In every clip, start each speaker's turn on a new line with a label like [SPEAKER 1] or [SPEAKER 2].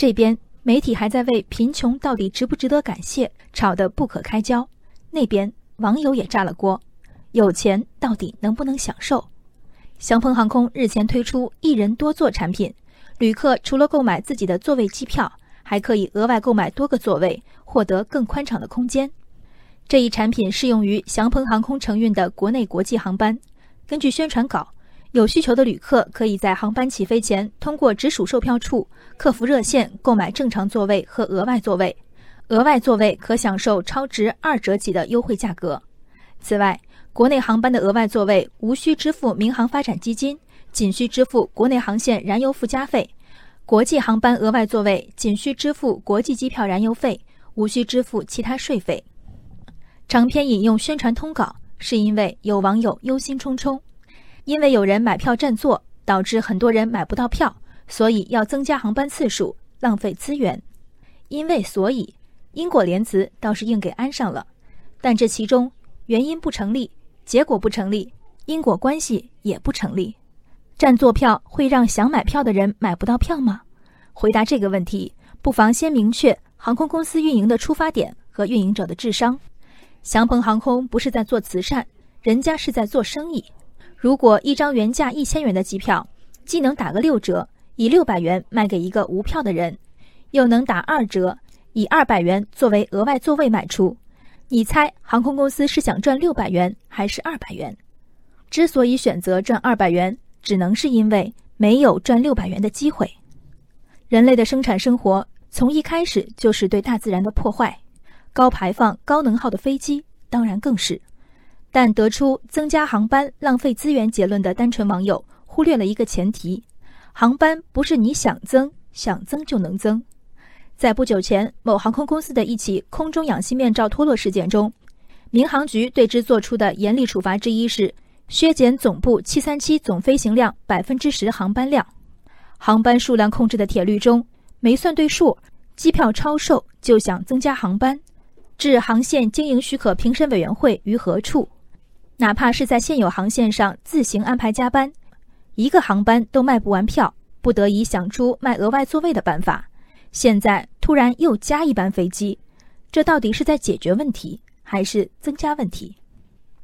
[SPEAKER 1] 这边媒体还在为贫穷到底值不值得感谢吵得不可开交，那边网友也炸了锅，有钱到底能不能享受？祥鹏航空日前推出一人多座产品，旅客除了购买自己的座位机票，还可以额外购买多个座位，获得更宽敞的空间。这一产品适用于祥鹏航空承运的国内国际航班。根据宣传稿，有需求的旅客可以在航班起飞前通过直属售票处客服热线购买正常座位和额外座位，额外座位可享受超值二折起的优惠价格。此外，国内航班的额外座位无需支付民航发展基金，仅需支付国内航线燃油附加费；国际航班额外座位仅需支付国际机票燃油费，无需支付其他税费。长篇引用宣传通稿，是因为有网友忧心忡忡，因为有人买票占座，导致很多人买不到票，所以要增加航班次数，浪费资源。因为所以，因果连词倒是硬给安上了，但这其中原因不成立，结果不成立，因果关系也不成立。占座票会让想买票的人买不到票吗？回答这个问题，不妨先明确航空公司运营的出发点和运营者的智商。祥鹏航空不是在做慈善，人家是在做生意。如果一张原价一千元的机票，既能打个六折，以六百元卖给一个无票的人，又能打二折，以二百元作为额外座位卖出，你猜航空公司是想赚六百元还是二百元？之所以选择赚二百元，只能是因为没有赚六百元的机会。人类的生产生活从一开始就是对大自然的破坏。高排放、高能耗的飞机当然更是，但得出增加航班浪费资源结论的单纯网友忽略了一个前提：航班不是你想增想增就能增。在不久前某航空公司的一起空中氧气面罩脱落事件中，民航局对之作出的严厉处罚之一是削减总部737总飞行量百分之十航班量。航班数量控制的铁律中没算对数，机票超售就想增加航班。置航线经营许可评审委员会于何处？哪怕是在现有航线上自行安排加班，一个航班都卖不完票，不得已想出卖额外座位的办法。现在突然又加一班飞机，这到底是在解决问题还是增加问题？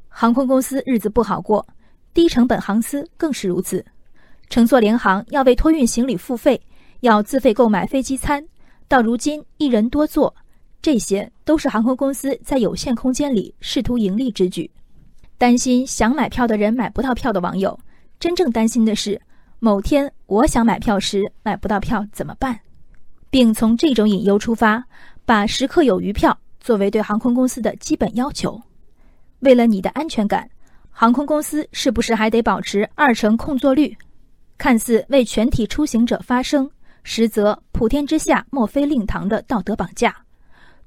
[SPEAKER 1] 航空公司日子不好过，低成本航司更是如此。乘坐联航要为托运行李付费，要自费购买飞机餐，到如今一人多座。这些都是航空公司在有限空间里试图盈利之举。担心想买票的人买不到票的网友，真正担心的是某天我想买票时买不到票怎么办，并从这种隐忧出发，把时刻有余票作为对航空公司的基本要求。为了你的安全感，航空公司是不是还得保持二成空座率？看似为全体出行者发声，实则普天之下莫非令堂的道德绑架。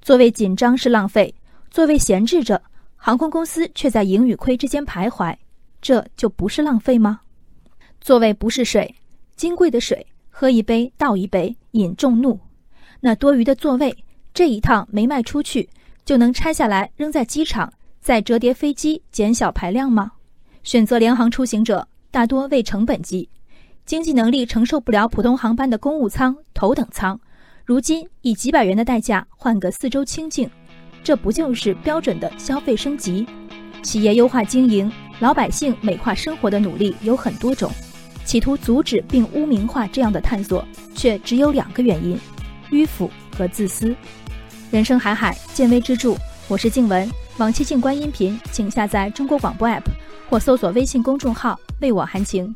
[SPEAKER 1] 座位紧张是浪费，座位闲置着，航空公司却在盈与亏之间徘徊，这就不是浪费吗？座位不是水，金贵的水，喝一杯倒一杯，引众怒。那多余的座位，这一趟没卖出去，就能拆下来扔在机场，再折叠飞机减小排量吗？选择联航出行者大多为成本机，经济能力承受不了普通航班的公务舱、头等舱。如今以几百元的代价换个四周清静，这不就是标准的消费升级？企业优化经营、老百姓美化生活的努力有很多种，企图阻止并污名化这样的探索，却只有两个原因：迂腐和自私。人生海海，见微知著。我是静文，往期静观音频，请下载中国广播 app 或搜索微信公众号“为我含情”。